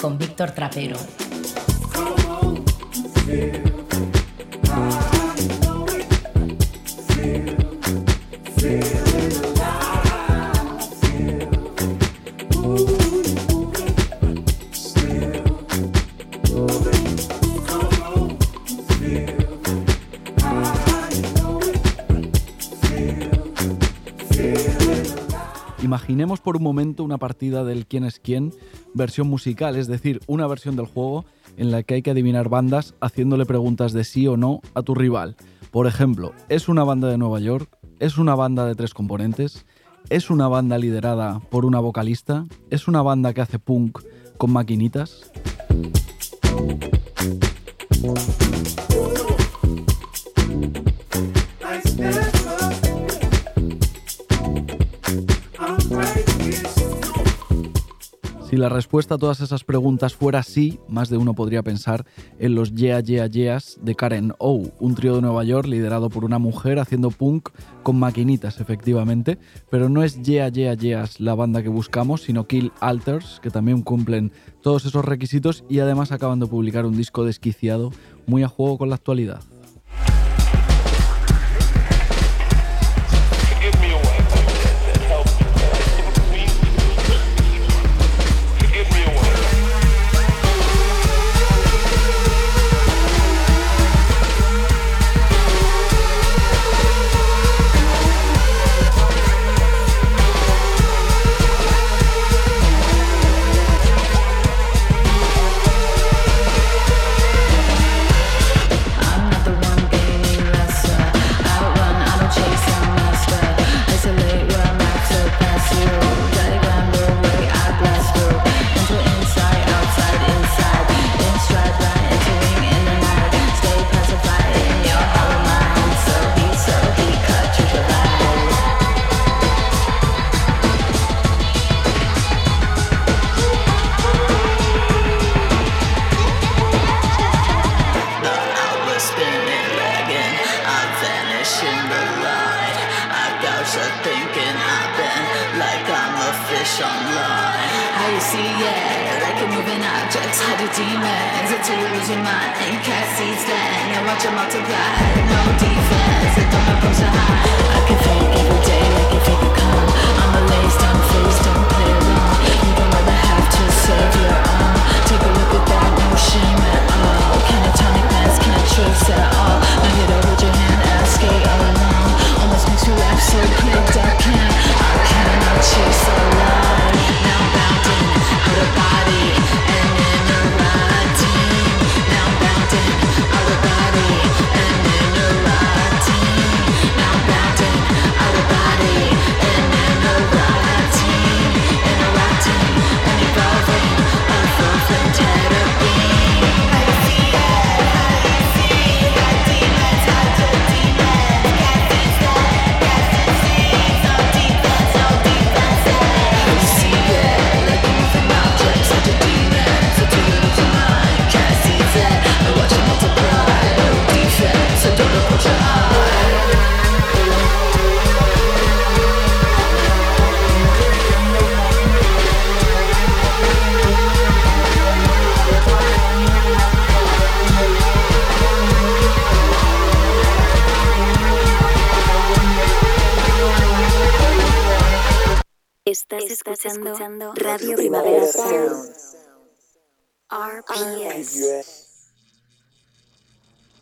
Con Víctor Trapero. Imaginemos por un momento una partida del quién es quién, versión musical, es decir, una versión del juego en la que hay que adivinar bandas haciéndole preguntas de sí o no a tu rival. Por ejemplo, ¿es una banda de Nueva York? ¿Es una banda de tres componentes? ¿Es una banda liderada por una vocalista? ¿Es una banda que hace punk con maquinitas? Si la respuesta a todas esas preguntas fuera sí, más de uno podría pensar en los Yeah Yeah Yeahs de Karen O, un trío de Nueva York liderado por una mujer haciendo punk con maquinitas, efectivamente, pero no es Yeah Yeah Yeahs la banda que buscamos, sino Kill Alters, que también cumplen todos esos requisitos y además acaban de publicar un disco desquiciado muy a juego con la actualidad.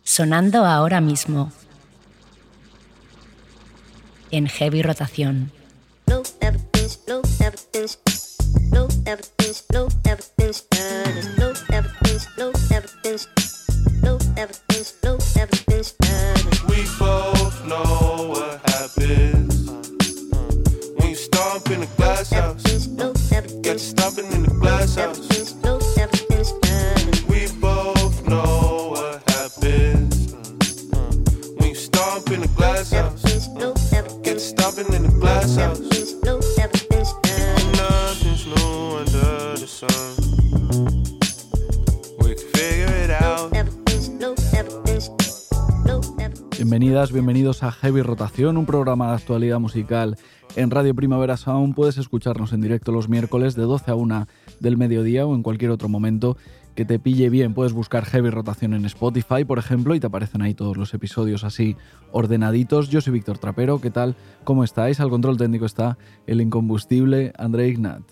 Sonando ahora mismo. En heavy rotación. Bienvenidas, bienvenidos a Heavy Rotación, un programa de actualidad musical. En Radio Primavera Sound. Puedes escucharnos en directo los miércoles de 12 a 1 del mediodía o en cualquier otro momento que te pille bien. Puedes buscar Heavy Rotación en Spotify, por ejemplo, y te aparecen ahí todos los episodios así ordenaditos. Yo soy Víctor Trapero, ¿qué tal? ¿Cómo estáis? Al control técnico está el incombustible André Ignat.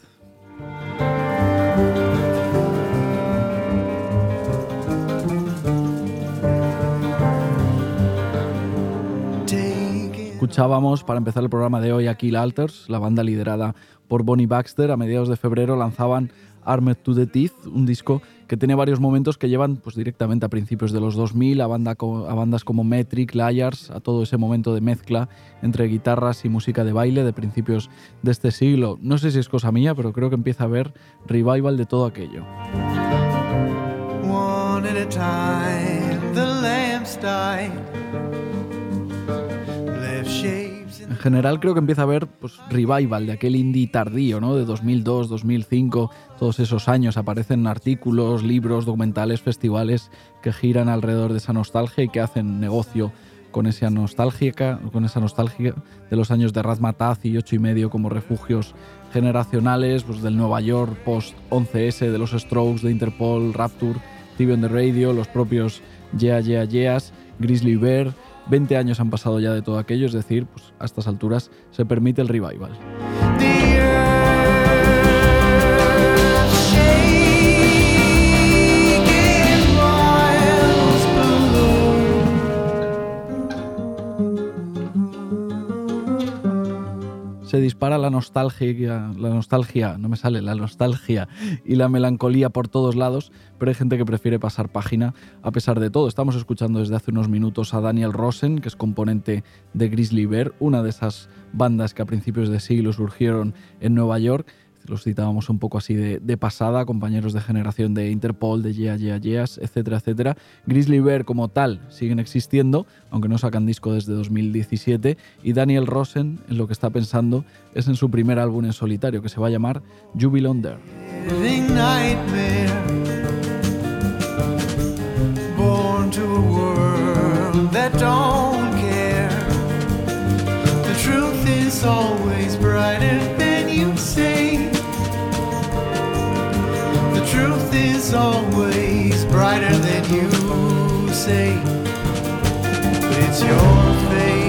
Escuchábamos para empezar el programa de hoy a Kill Alters, la banda liderada por Bonnie Baxter. A mediados de febrero lanzaban Armed to the Teeth, un disco que tiene varios momentos que llevan pues, directamente a principios de los 2000, a, a bandas como Metric, Liars, a todo ese momento de mezcla entre guitarras y música de baile de principios de este siglo. No sé si es cosa mía, pero creo que empieza a haber revival de todo aquello. General creo que empieza a haber pues, revival de aquel indie tardío, ¿no? De 2002, 2005, todos esos años. Aparecen artículos, libros, documentales, festivales que giran alrededor de esa nostalgia y que hacen negocio con esa nostalgia, de los años de Razmataz y ocho y medio como refugios generacionales, pues del Nueva York post 11S, de los Strokes, de Interpol, Rapture, TV on the Radio, los propios Yeah Yeah Yeahs, Grizzly Bear. 20 años han pasado ya de todo aquello, es decir, pues a estas alturas se permite el revival. Se dispara la nostalgia, la nostalgia, no me sale, la nostalgia y la melancolía por todos lados, pero hay gente que prefiere pasar página a pesar de todo. Estamos escuchando desde hace unos minutos a Daniel Rosen, que es componente de Grizzly Bear, una de esas bandas que a principios de siglo surgieron en Nueva York. Los citábamos un poco así de, pasada, compañeros de generación de Interpol, de Yeah Yeah Yeahs, etcétera, etcétera. Grizzly Bear como tal siguen existiendo, aunque no sacan disco desde 2017. Y Daniel Rosen, en lo que está pensando, es en su primer álbum en solitario, que se va a llamar Jubil living nightmare. Born to a world that don't care. The truth is always brighter than you say. Truth is always brighter than you say. But it's your fate.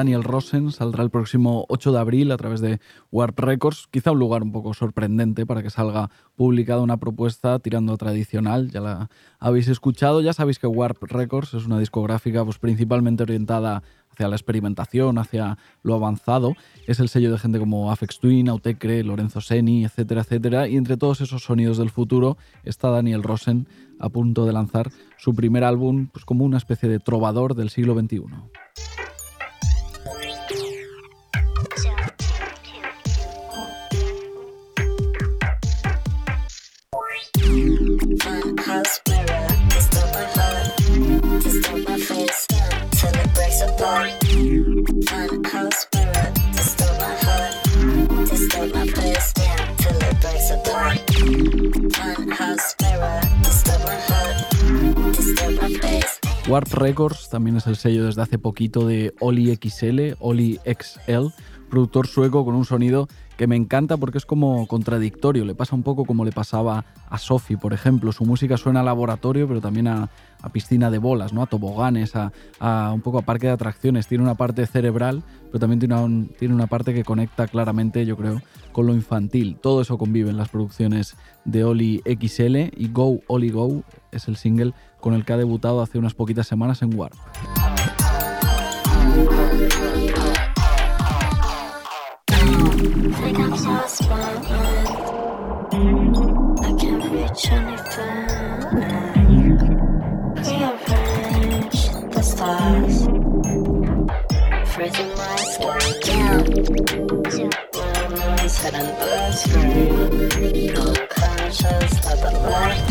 Daniel Rosen saldrá el próximo 8 de abril a través de Warp Records, quizá un lugar un poco sorprendente para que salga publicada una propuesta tirando a tradicional, ya la habéis escuchado, ya sabéis que Warp Records es una discográfica pues, principalmente orientada hacia la experimentación, hacia lo avanzado. Es el sello de gente como Afex Twin, Autecre, Lorenzo Seni, etcétera, etcétera. Y entre todos esos sonidos del futuro está Daniel Rosen a punto de lanzar su primer álbum pues como una especie de trovador del siglo XXI. Warp Records también es el sello desde hace poquito de Oli XL, Oli XL, productor sueco con un sonido que me encanta porque es como contradictorio. Le pasa un poco como le pasaba a Sophie, por ejemplo. Su música suena a laboratorio, pero también a, piscina de bolas, ¿no? a toboganes, a, a, un poco a parque de atracciones. Tiene una parte cerebral, pero también tiene una, tiene una parte que conecta claramente, yo creo, con lo infantil. Todo eso convive en las producciones de Oli XL y Go Oli Go es el single con el que ha debutado hace unas poquitas semanas en Warp. Think I'm so smart, I can't reach any further. Rearrange the stars, freezing my the light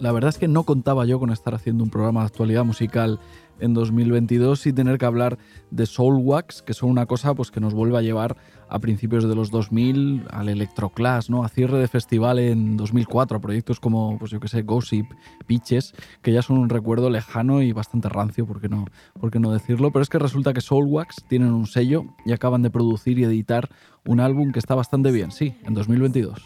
La verdad es que no contaba yo con estar haciendo un programa de actualidad musical en 2022 y tener que hablar de Soulwax, que son una cosa pues, que nos vuelve a llevar a principios de los 2000 al Electroclass, ¿no? a cierre de festival en 2004, a proyectos como, pues yo sé, Gossip, Pitches, que ya son un recuerdo lejano y bastante rancio, ¿por qué no, no decirlo? Pero es que resulta que Soulwax tienen un sello y acaban de producir y editar un álbum que está bastante bien, sí, en 2022.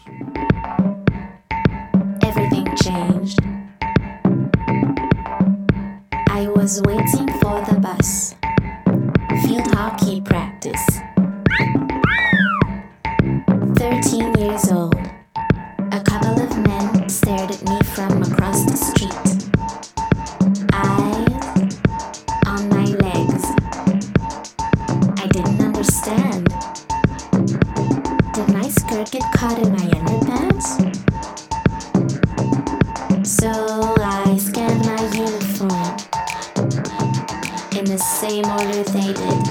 Was waiting for the bus. Field hockey practice. 13 years old. A couple of men stared at me from across the street. Eyes on my legs. I didn't understand. Did my skirt get caught in my underpants? So I scanned my uniform in the same order they did.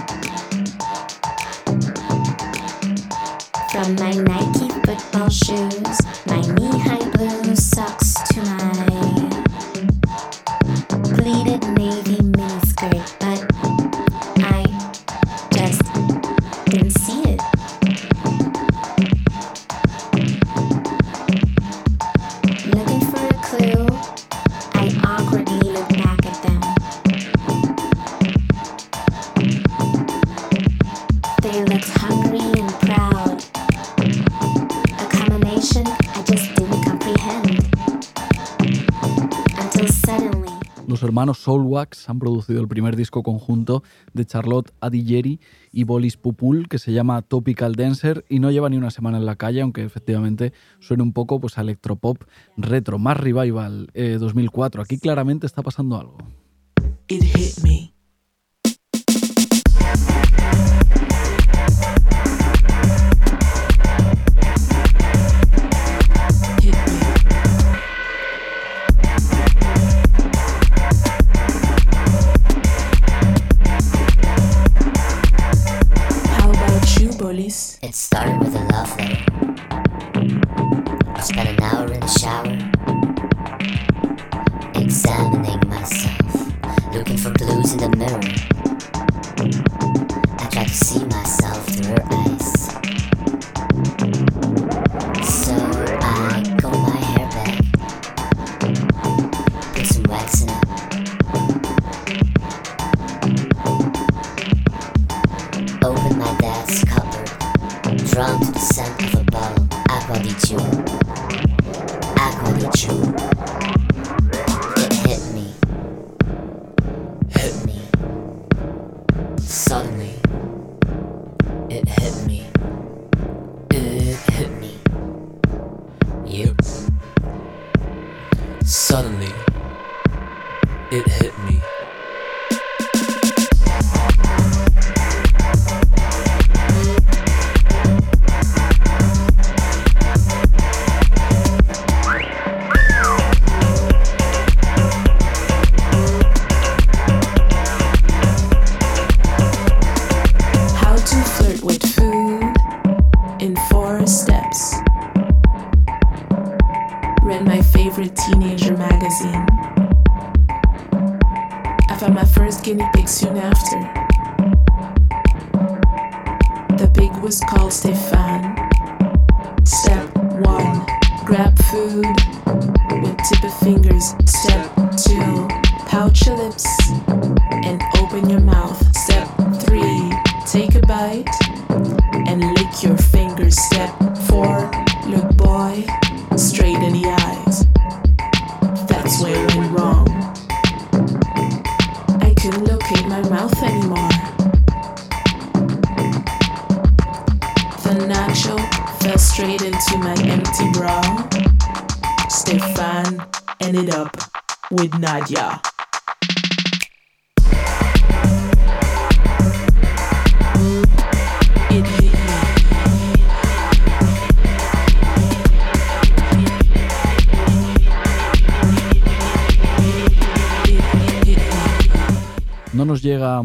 From my Nike football shoes, my knee high blue socks to my pleated navy Los hermanos Soulwax han producido el primer disco conjunto de Charlotte Adigeri y Bolis Pupul que se llama Topical Dancer y no lleva ni una semana en la calle, aunque efectivamente suena un poco pues, a electropop retro, más revival eh, 2004. Aquí claramente está pasando algo. it hit me. It started with a love letter. I spent an hour in the shower, examining myself, looking for clues in the mirror. I tried to see myself through her eyes.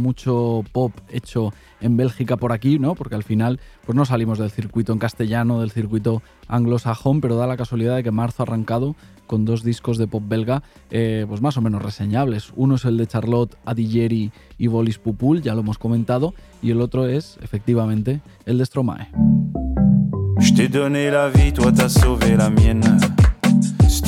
Mucho pop hecho en Bélgica por aquí, ¿no? Porque al final pues no salimos del circuito en castellano, del circuito anglosajón, pero da la casualidad de que marzo ha arrancado con dos discos de pop belga eh, pues más o menos reseñables. Uno es el de Charlotte Adigeri y Bolis Pupul, ya lo hemos comentado, y el otro es efectivamente el de Stromae.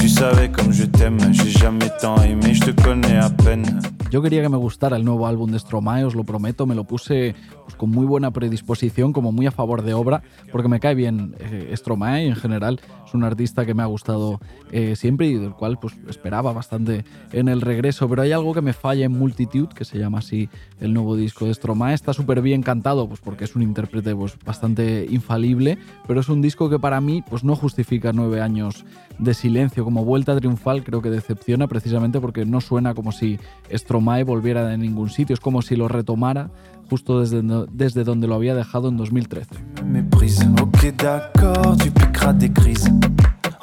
Tu savais comme je t'aime, j'ai jamais tant aimé, je te connais à peine. Yo quería que me gustara el nuevo álbum de Stromae, os lo prometo, me lo puse pues, con muy buena predisposición, como muy a favor de obra, porque me cae bien eh, Stromae en general es un artista que me ha gustado eh, siempre y del cual pues, esperaba bastante en el regreso, pero hay algo que me falla en Multitude, que se llama así el nuevo disco de Stromae, está súper bien cantado, pues porque es un intérprete pues, bastante infalible, pero es un disco que para mí pues, no justifica nueve años de silencio, como vuelta triunfal creo que decepciona precisamente porque no suena como si Stromae volviera de ningún sitio, es como si lo retomara justo desde, desde donde lo había dejado en 2013. Méprise, ok d'accord, tu piqueras des crises.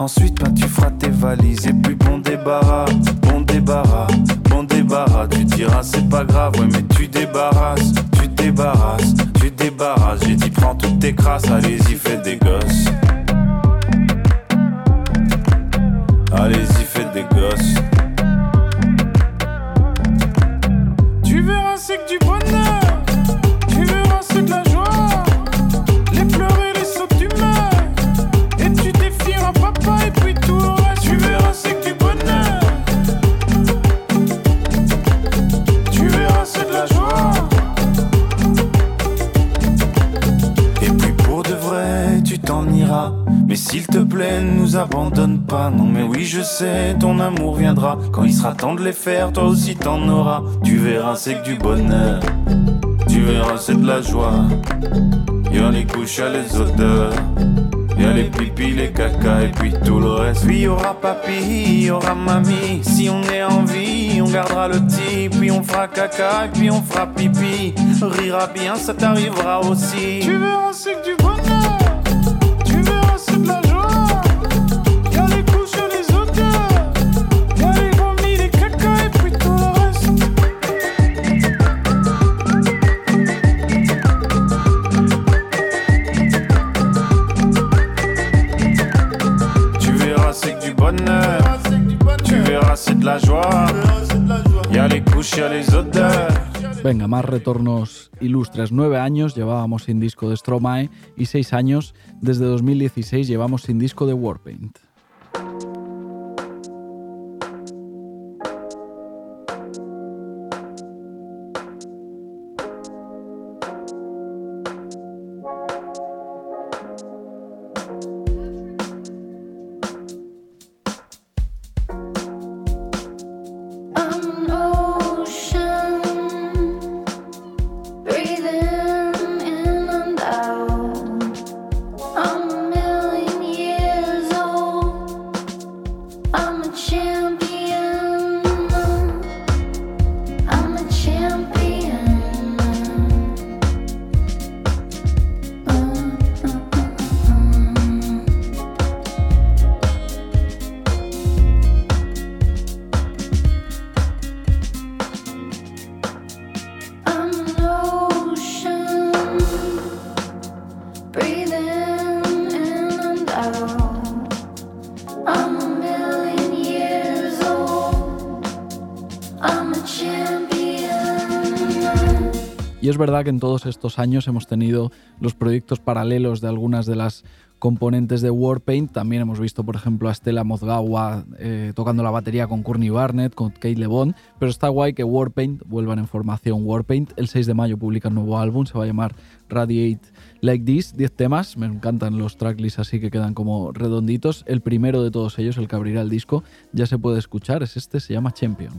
Ensuite, ben, tu feras tes valises et puis bon débarras, bon débarras, bon débarras. Tu diras c'est pas grave, ouais, mais tu débarrasses, tu débarrasses, tu débarrasses. J'ai dit prends toutes tes crasses, allez-y, fais des gosses. Allez-y, faites des gosses. Tu verras, c'est que du bonheur. Mais s'il te plaît, ne nous abandonne pas. Non, mais oui, je sais, ton amour viendra. Quand il sera temps de les faire, toi aussi t'en auras. Tu verras, c'est que du bonheur. Tu verras, c'est de la joie. Y'a les couches, y'a les odeurs. Y'a les pipis, les caca et puis tout le reste. Puis y aura papy, y aura mamie. Si on est en vie, on gardera le petit. Puis on fera caca et puis on fera pipi. Rira bien, ça t'arrivera aussi. Tu verras, c'est que du bonheur. Venga, más retornos ilustres. Nueve años llevábamos sin disco de Stromae y seis años desde 2016 llevamos sin disco de Warpaint. Es verdad que en todos estos años hemos tenido los proyectos paralelos de algunas de las componentes de Warpaint. También hemos visto, por ejemplo, a Stella Mozgawa eh, tocando la batería con Courtney Barnett, con Kate LeBon. Pero está guay que Warpaint vuelvan en formación Warpaint. El 6 de mayo publica un nuevo álbum, se va a llamar Radiate Like This. 10 temas, me encantan los tracklists así que quedan como redonditos. El primero de todos ellos, el que abrirá el disco, ya se puede escuchar, es este, se llama Champion.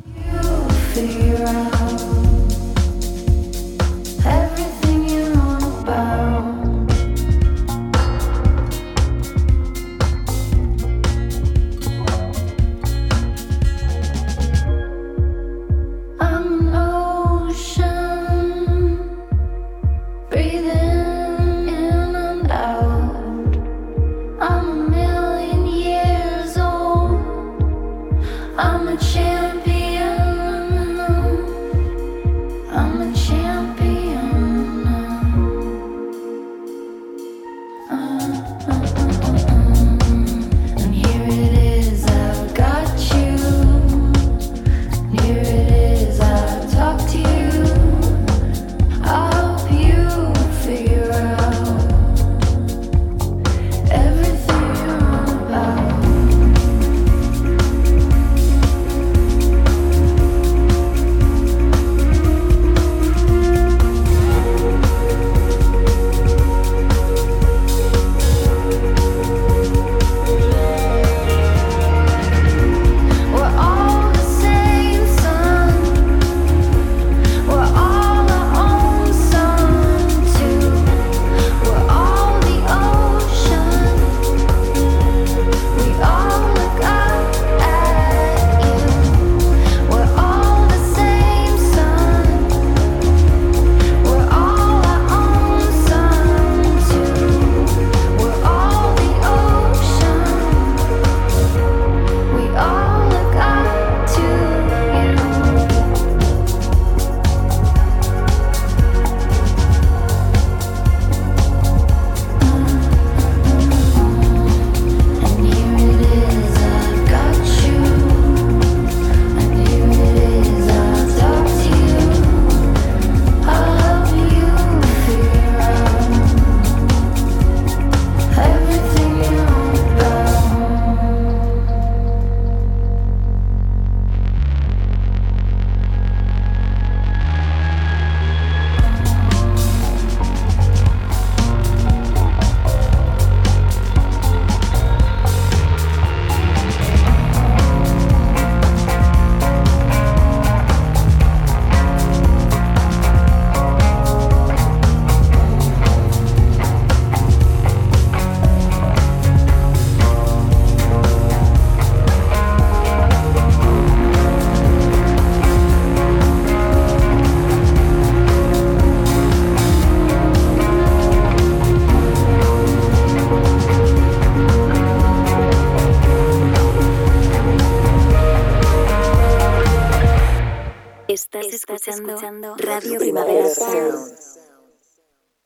Estás, escuchando, Radio Primavera Sound.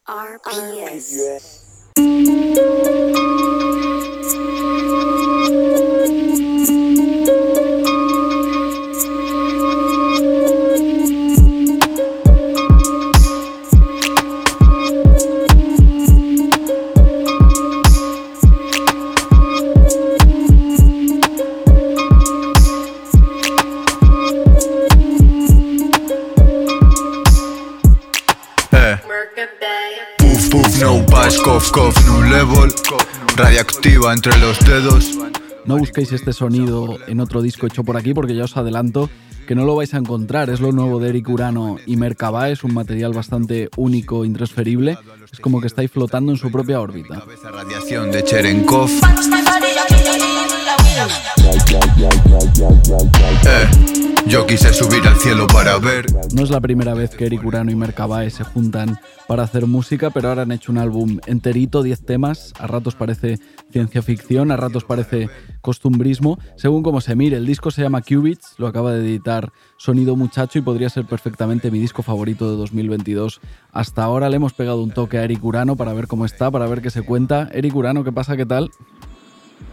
RPS. Eh. Entre los dedos. No busquéis este sonido en otro disco hecho por aquí porque ya os adelanto que no lo vais a encontrar. Es lo nuevo de Eric Urano y Merkaba, es un material bastante único, intransferible. Es como que estáis flotando en su propia órbita. Radiación de Cherenkov. Eh, yo quise subir al cielo para ver. No es la primera vez que Eric Urano y Mercabae se juntan para hacer música, pero ahora han hecho un álbum enterito, 10 temas. A ratos parece ciencia ficción, a ratos parece costumbrismo. Según como se mire, el disco se llama Qubits, lo acaba de editar Sonido Muchacho y podría ser perfectamente mi disco favorito de 2022. Hasta ahora le hemos pegado un toque a Eric Urano para ver cómo está, para ver qué se cuenta. Eric Urano, ¿qué pasa? ¿Qué tal?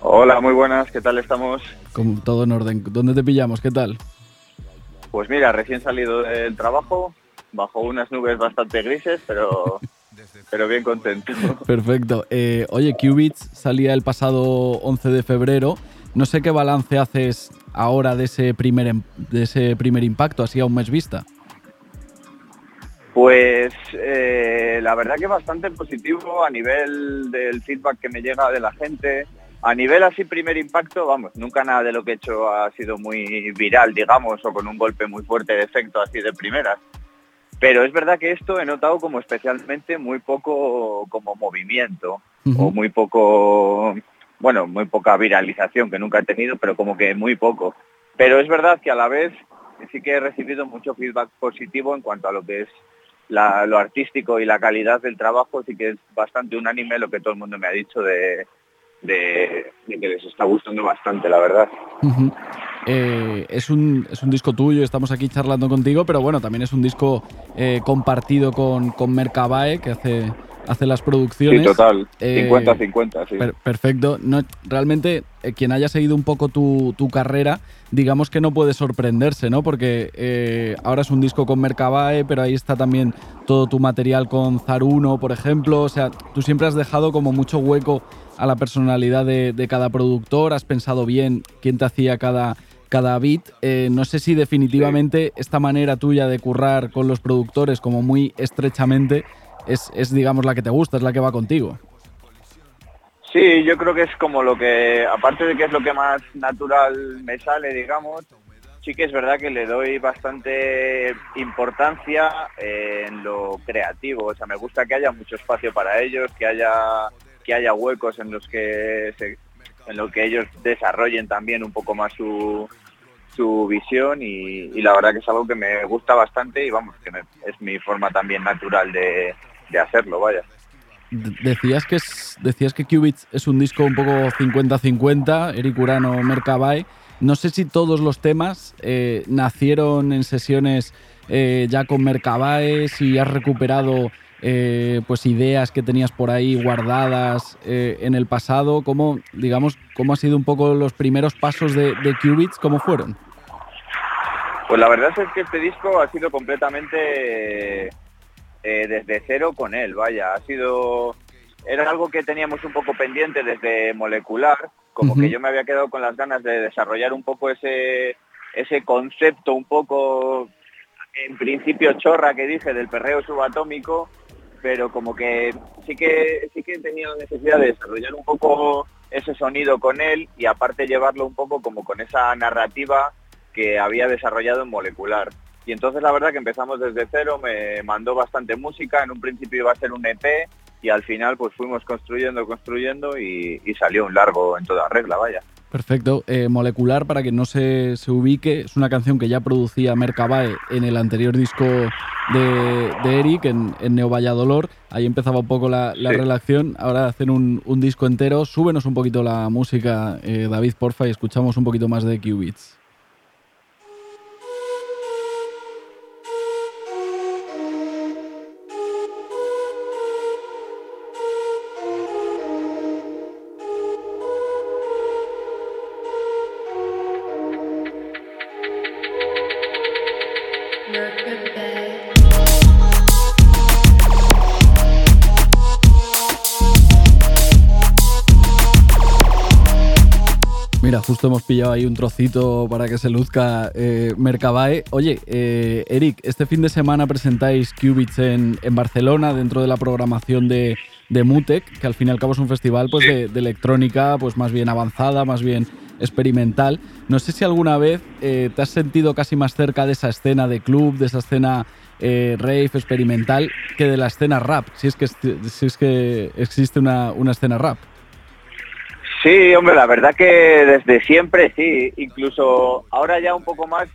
Hola, muy buenas, ¿qué tal estamos? Como todo en orden. ¿Dónde te pillamos? ¿Qué tal? Pues mira, recién salido del trabajo, bajo unas nubes bastante grises, pero, pero bien contento. Perfecto. Eh, oye, Qubits salía el pasado 11 de febrero. No sé qué balance haces ahora de ese primer, em- de ese primer impacto, así a un mes vista. Pues eh, la verdad que bastante positivo a nivel del feedback que me llega de la gente. A nivel así primer impacto, vamos, nunca nada de lo que he hecho ha sido muy viral, digamos, o con un golpe muy fuerte de efecto así de primeras. Pero es verdad que esto he notado como especialmente muy poco como movimiento o muy poco, bueno, muy poca viralización que nunca he tenido, pero como que muy poco. Pero es verdad que a la vez sí que he recibido mucho feedback positivo en cuanto a lo que es la- lo artístico y la calidad del trabajo, sí que es bastante unánime lo que todo el mundo me ha dicho de, de- que les está gustando bastante, la verdad. Eh, es, un, es un disco tuyo, estamos aquí charlando contigo, pero bueno, también es un disco eh, compartido con, con Mercabae, que hace, hace las producciones. Sí, total, Eh, 50-50, sí. Per- perfecto. No, realmente, eh, quien haya seguido un poco tu, tu carrera, digamos que no puede sorprenderse, ¿no? Porque eh, ahora es un disco con Mercabae, pero ahí está también todo tu material con Zaruno, por ejemplo. O sea, tú siempre has dejado como mucho hueco a la personalidad de, de cada productor, has pensado bien quién te hacía cada, cada beat. Eh, no sé si definitivamente esta manera tuya de currar con los productores como muy estrechamente es, es, digamos, la que te gusta, es la que va contigo. Sí, yo creo que es como lo que, aparte de que es lo que más natural me sale, digamos, sí que es verdad que le doy bastante importancia en lo creativo. O sea, me gusta que haya mucho espacio para ellos, que haya que haya huecos en los que en lo que ellos desarrollen también un poco más su, su visión y, la verdad que es algo que me gusta bastante y vamos, que es mi forma también natural de, de hacerlo, vaya. Decías que es, decías que es un disco un poco 50-50, Eric Urano, Mercabae. No sé si todos los temas eh, nacieron en sesiones eh, ya con Mercabae, si has recuperado eh, pues ideas que tenías por ahí guardadas en el pasado. ¿Cómo, digamos, cómo han sido un poco los primeros pasos de, de Qubits? ¿Cómo fueron? Pues la verdad es que este disco ha sido completamente eh, desde cero con él, vaya, ha sido era algo que teníamos un poco pendiente desde molecular, como que yo me había quedado con las ganas de desarrollar un poco ese ese concepto un poco en principio chorra que dije del perreo subatómico, pero como que sí que sí que tenía la necesidad de desarrollar un poco ese sonido con él y aparte llevarlo un poco como con esa narrativa que había desarrollado en molecular. Y entonces la verdad que empezamos desde cero, me mandó bastante música, en un principio iba a ser un EP y al final pues fuimos construyendo, construyendo y, y salió un largo en toda regla, vaya. Perfecto. Eh, Molecular, para que no se, se ubique, es una canción que ya producía Mercabae en el anterior disco de, de Eric, en, en Neo Valladolor. Ahí empezaba un poco la, la Sí. relación. Ahora hacen un, un disco entero. Súbenos un poquito la música, eh, David, porfa, y escuchamos un poquito más de Qubits. Justo hemos pillado ahí un trocito para que se luzca eh, Mercabae. Oye, eh, Eric, este fin de semana presentáis Qubits en, en Barcelona dentro de la programación de, de Mutec, que al fin y al cabo es un festival pues, de, de electrónica pues más bien avanzada, más bien experimental. No sé si alguna vez eh, te has sentido casi más cerca de esa escena de club, de esa escena eh, rave experimental, que de la escena rap, si es que, si es que existe una, una escena rap. Sí, hombre, la verdad que desde siempre sí, incluso ahora ya un poco más,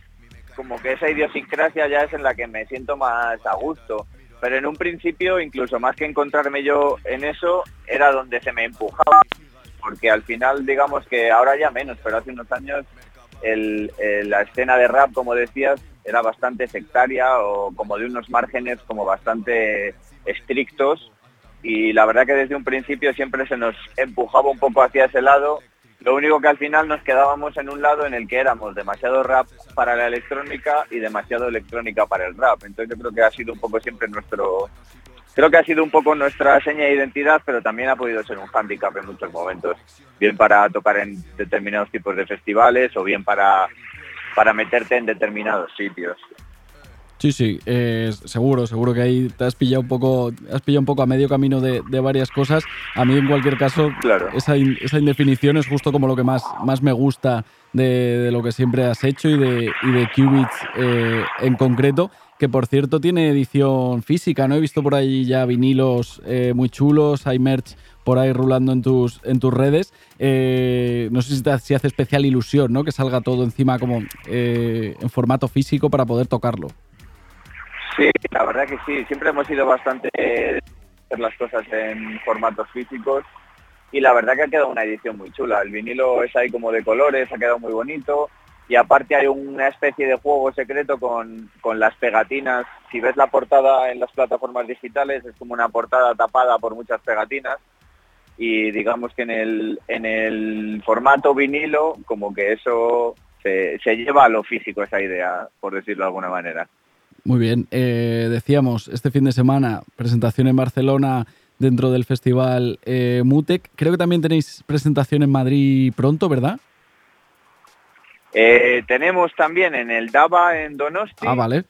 como que esa idiosincrasia ya es en la que me siento más a gusto. Pero en un principio, incluso más que encontrarme yo en eso, era donde se me empujaba. Porque al final, digamos que ahora ya menos, pero hace unos años el- la escena de rap, como decías, era bastante sectaria o como de unos márgenes como bastante estrictos y la verdad que desde un principio siempre se nos empujaba un poco hacia ese lado. Lo único que al final nos quedábamos en un lado en el que éramos demasiado rap para la electrónica y demasiado electrónica para el rap. Entonces yo creo que ha sido un poco siempre nuestro, creo que ha sido un poco nuestra seña de identidad, pero también ha podido ser un hándicap en muchos momentos, bien para tocar en determinados tipos de festivales o bien para, para meterte en determinados sitios. Sí, sí, eh, seguro, seguro que ahí te has pillado un poco, has pillado un poco a medio camino de, de varias cosas. A mí, en cualquier caso, esa, in- esa indefinición es justo como lo que más, más me gusta de, de lo que siempre has hecho y de, y de Qubits eh, en concreto, que por cierto tiene edición física, ¿no? He visto por ahí ya vinilos eh, muy chulos, hay merch por ahí rulando en tus, en tus redes. Eh, no sé si, te, si hace especial ilusión, ¿no? Que salga todo encima como eh, en formato físico para poder tocarlo. Sí, la verdad que sí, siempre hemos ido bastante hacer las cosas en formatos físicos y la verdad que ha quedado una edición muy chula. El vinilo es ahí como de colores, ha quedado muy bonito y aparte hay una especie de juego secreto con, con las pegatinas. Si ves la portada en las plataformas digitales es como una portada tapada por muchas pegatinas y digamos que en el, en el formato vinilo como que eso se, se lleva a lo físico esa idea, por decirlo de alguna manera. Muy bien, eh, decíamos, este fin de semana, presentación en Barcelona dentro del festival eh, Mutec. Creo que también tenéis presentación en Madrid pronto, ¿verdad? Eh, tenemos también en el Dava en Donosti Ah, vale.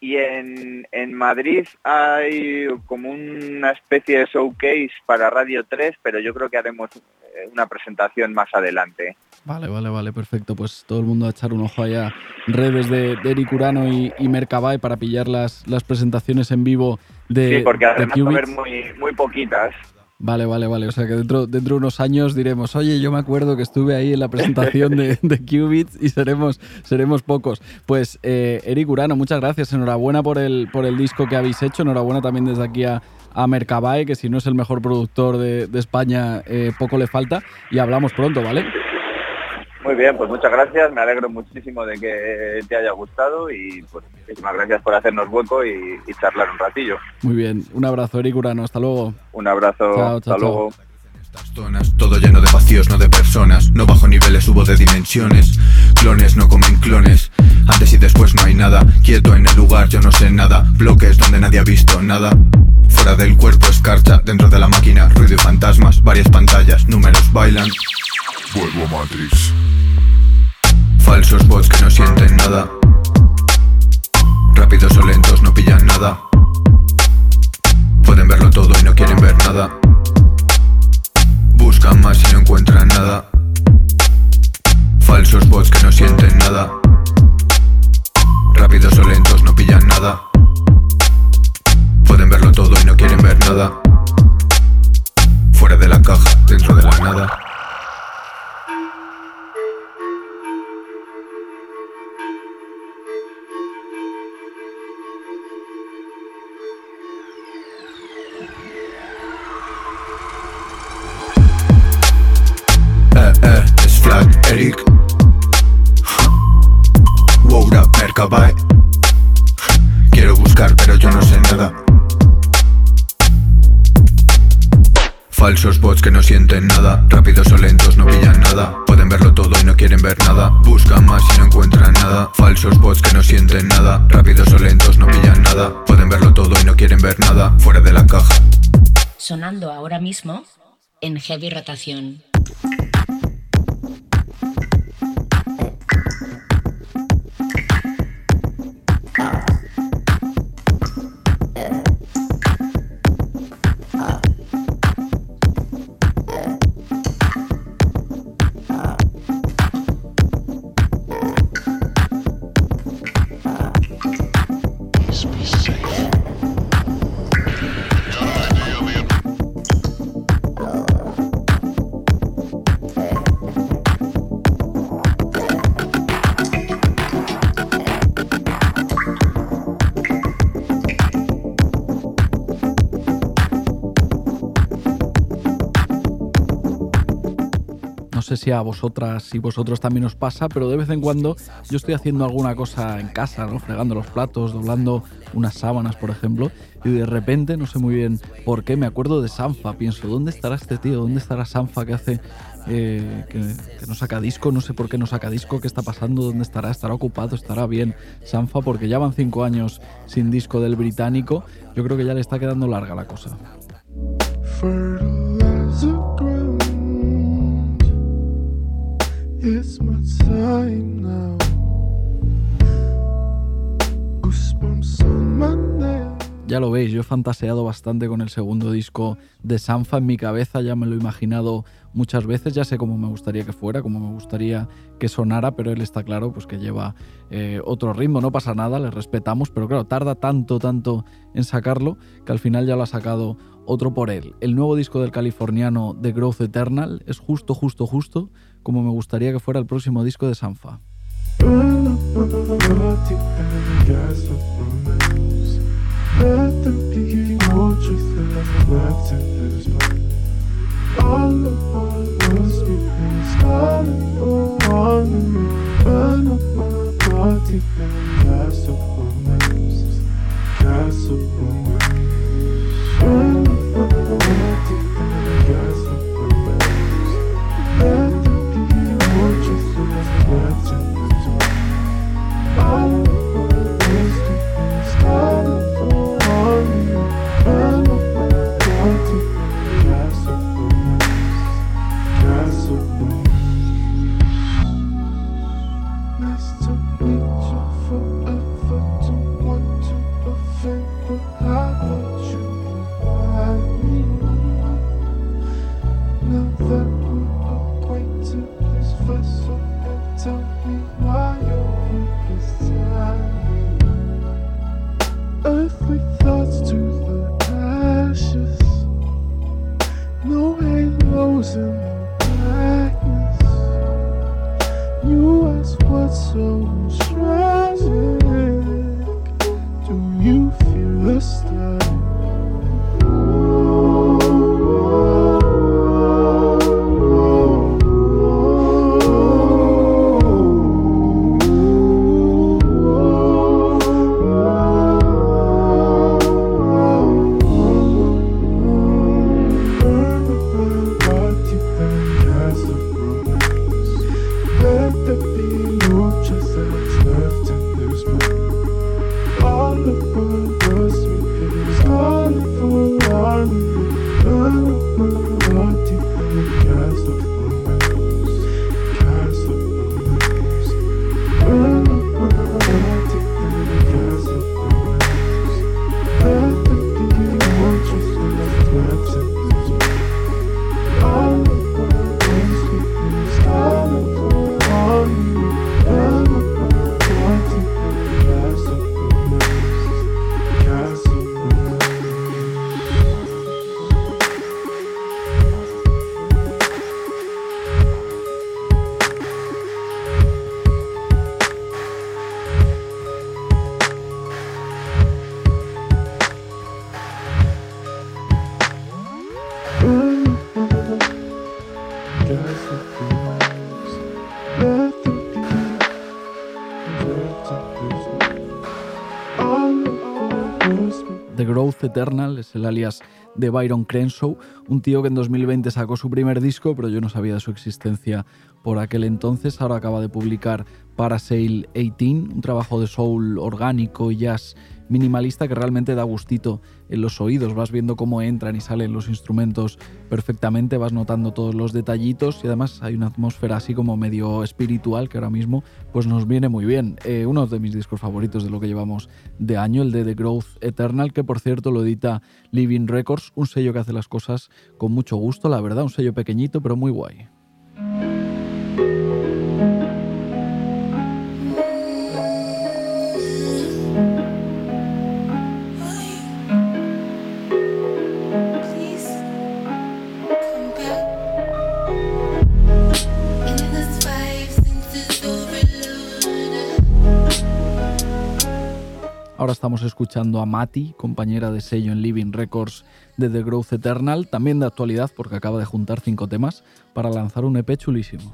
y en, en Madrid hay como una especie de showcase para Radio 3, pero yo creo que haremos eh, una presentación más adelante. Vale, vale, vale, perfecto. Pues todo el mundo a echar un ojo allá redes de, de Eric Urano y, y Mercabae para pillar las, las presentaciones en vivo de, sí, porque de además va a haber muy, muy poquitas. Vale, vale, vale. O sea que dentro, dentro de unos años diremos, oye, yo me acuerdo que estuve ahí en la presentación de, de Qubits y seremos, seremos pocos. Pues eh, Eric Urano, muchas gracias. Enhorabuena por el, por el disco que habéis hecho. Enhorabuena también desde aquí a, a Mercabae, que si no es el mejor productor de, de España, eh, poco le falta. Y hablamos pronto, ¿vale? Muy bien, pues muchas gracias, me alegro muchísimo de que te haya gustado y pues muchísimas gracias por hacernos hueco y, y charlar un ratillo. Muy bien. Un abrazo, Eric Urano. Hasta luego. Un abrazo, Chao, hasta chao, chao. luego. zonas, todo lleno de vacíos, no de personas. No bajo niveles, subo de dimensiones. Clones no comen clones. Antes y después no hay nada. Quieto en el lugar, yo no sé nada. Bloques donde nadie ha visto nada. Fuera del cuerpo escarcha, dentro de la máquina, ruido y fantasmas. Varias pantallas, números bailan. Vuelvo a Matrix. Falsos bots que no sienten nada. Rápidos o lentos no pillan nada. Pueden verlo todo y no quieren ver nada. Buscan más y no encuentran nada. Falsos bots que no sienten nada. Rápidos o lentos no pillan nada. Nada. Fuera de la caja, dentro de la nada. Eh, eh, es Flag Eric. Wow, Mercabae. Quiero buscar, pero yo no sé nada. Falsos bots que no sienten nada. Rápidos o lentos no pillan nada. Pueden verlo todo y no quieren ver nada. Buscan más y no encuentran nada. Falsos bots que no sienten nada, rápidos o lentos no pillan nada, pueden verlo todo y no quieren ver nada, fuera de la caja. Sonando ahora mismo en heavy rotación. Si a vosotras y vosotros también os pasa, pero de vez en cuando yo estoy haciendo alguna cosa en casa, ¿no? Fregando los platos, doblando unas sábanas, por ejemplo, y de repente, no sé muy bien por qué, me acuerdo de Sanfa. Pienso, ¿dónde estará este tío? ¿Dónde estará Sanfa que hace eh, que, que no saca disco? No sé por qué no saca disco, ¿qué está pasando? ¿Dónde estará? ¿Estará ocupado? ¿Estará bien Sanfa? Porque ya van cinco años sin disco del británico. Yo creo que ya le está quedando larga la cosa. It's my time now. Ya lo veis, yo he fantaseado bastante con el segundo disco de Sanfa en mi cabeza, ya me lo he imaginado muchas veces, ya sé cómo me gustaría que fuera, cómo me gustaría que sonara, pero él está claro pues que lleva eh, otro ritmo, no pasa nada, le respetamos, pero claro, tarda tanto, tanto en sacarlo que al final ya lo ha sacado otro por él. El nuevo disco del californiano The Growth Eternal es justo, justo, justo como me gustaría que fuera el próximo disco de Sanfa. Feel a Eternal es el alias de Byron Crenshaw, un tío que en 2020 sacó su primer disco, pero yo no sabía de su existencia por aquel entonces. Ahora acaba de publicar Parasail 18, un trabajo de soul orgánico y jazz minimalista que realmente da gustito en los oídos. Vas viendo cómo entran y salen los instrumentos perfectamente, vas notando todos los detallitos y además hay una atmósfera así como medio espiritual que ahora mismo pues nos viene muy bien. Eh, uno de mis discos favoritos de lo que llevamos de año, el de The Growth Eternal, que por cierto lo edita Living Records, un sello que hace las cosas con mucho gusto, la verdad, un sello pequeñito pero muy guay. Ahora estamos escuchando a Mati, compañera de sello en Living Records de The Growth Eternal, también de actualidad porque acaba de juntar cinco temas para lanzar un EP chulísimo.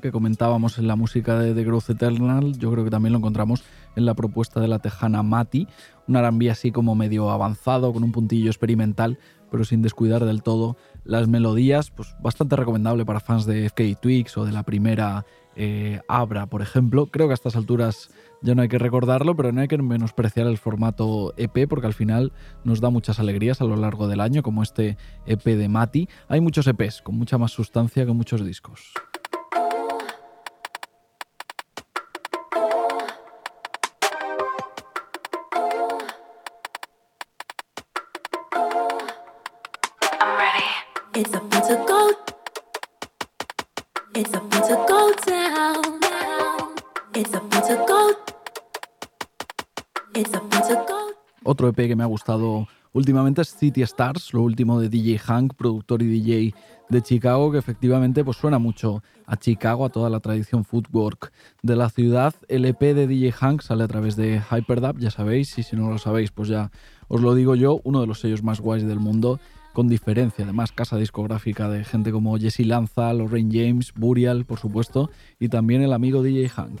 Que comentábamos en la música de The Growth Eternal, yo creo que también lo encontramos en la propuesta de la tejana Mati, un R&B así como medio avanzado, con un puntillo experimental, pero sin descuidar del todo las melodías, pues bastante recomendable para fans de FK Twigs o de la primera eh, Abra, por ejemplo. Creo que a estas alturas ya no hay que recordarlo, pero no hay que menospreciar el formato EP porque al final nos da muchas alegrías a lo largo del año, como este EP de Mati. Hay muchos EPs con mucha más sustancia que muchos discos. Otro EP que me ha gustado últimamente es City Stars, lo último de DJ Hank, productor y DJ de Chicago, que efectivamente pues, suena mucho a Chicago, a toda la tradición footwork de la ciudad. El EP de DJ Hank sale a través de Hyperdub, ya sabéis, y si no lo sabéis, pues ya os lo digo yo, uno de los sellos más guays del mundo con diferencia. Además, casa discográfica de gente como Jesse Lanza, Lorraine James, Burial, por supuesto, y también el amigo DJ Hank.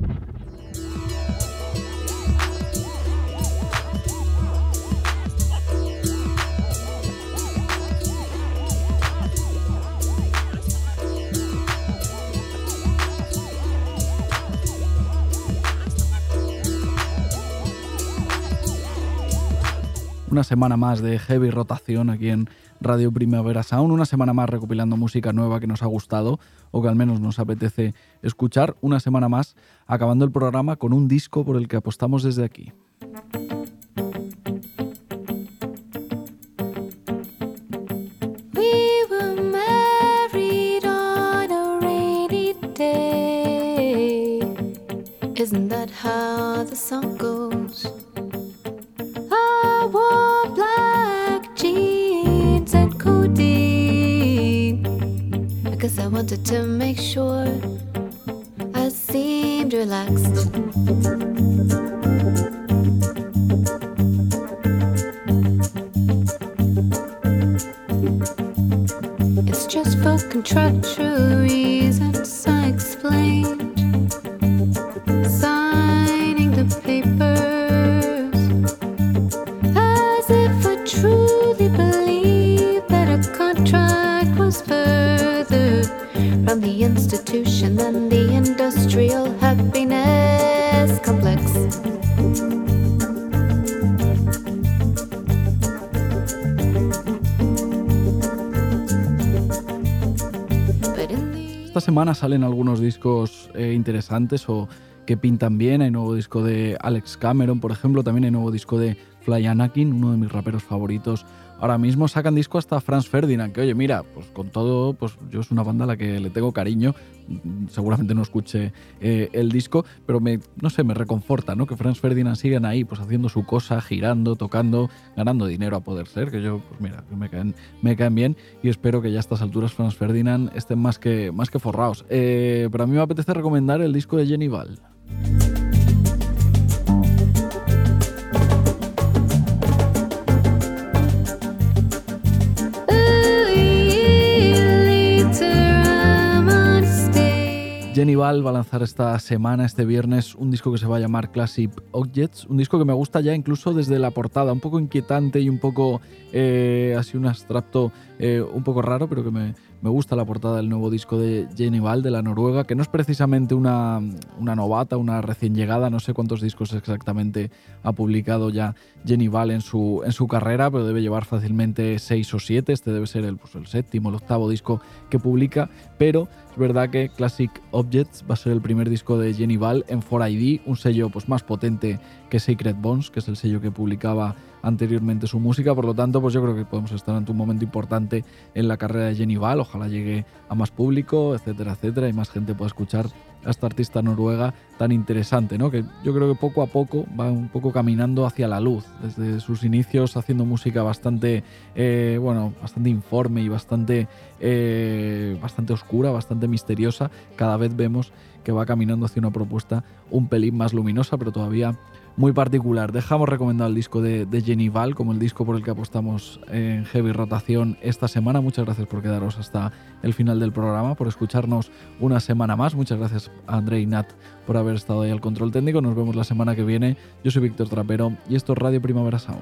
Una semana más de heavy rotación aquí en Radio Primavera Sound, una semana más recopilando música nueva que nos ha gustado o que al menos nos apetece escuchar, una semana más acabando el programa con un disco por el que apostamos desde aquí. Isn't that how the song goes? Because I wanted to make sure I seemed relaxed. It's just for contractual reasons I explained. Salen algunos discos eh, interesantes o que pintan bien. Hay nuevo disco de Alex Cameron, por ejemplo. También hay nuevo disco de Fly Anakin, uno de mis raperos favoritos. Ahora mismo sacan disco hasta Franz Ferdinand, que oye, mira, pues con todo, pues yo es una banda a la que le tengo cariño. Seguramente no escuche eh, el disco, pero me, no sé, me reconforta, ¿no? Que Franz Ferdinand sigan ahí, pues haciendo su cosa, girando, tocando, ganando dinero a poder ser, que yo, pues mira, me caen, me caen bien y espero que ya a estas alturas Franz Ferdinand estén más que, más que forrados. Eh, pero a mí me apetece recomendar el disco de Jenny Val. Jenny Val va a lanzar esta semana, este viernes, un disco que se va a llamar Classic Objects, un disco que me gusta ya incluso desde la portada, un poco inquietante y un poco eh, así un abstracto eh, un poco raro, pero que me, me gusta la portada del nuevo disco de Jenny Val de la Noruega, que no es precisamente una, una novata, una recién llegada, no sé cuántos discos exactamente ha publicado ya Jenny Val en su, en su carrera, pero debe llevar fácilmente seis o siete, este debe ser el, pues, el séptimo, el octavo disco que publica, pero es verdad que Classic Objects va a ser el primer disco de Jenny Val en 4ID, un sello pues, más potente que Sacred Bones, que es el sello que publicaba anteriormente su música, por lo tanto, pues yo creo que podemos estar ante un momento importante en la carrera de Jenny Val, ojalá llegue a más público, etcétera, etcétera, y más gente pueda escuchar a esta artista noruega tan interesante, ¿no? Que yo creo que poco a poco va un poco caminando hacia la luz, desde sus inicios haciendo música bastante, eh, bueno, bastante informe y bastante, eh, bastante oscura, bastante misteriosa, cada vez vemos que va caminando hacia una propuesta un pelín más luminosa, pero todavía muy particular. Dejamos recomendado el disco de, de Jenny Val como el disco por el que apostamos en Heavy Rotación esta semana. Muchas gracias por quedaros hasta el final del programa, por escucharnos una semana más. Muchas gracias a André y Nat por haber estado ahí al control técnico. Nos vemos la semana que viene. Yo soy Víctor Trapero y esto es Radio Primavera Sound.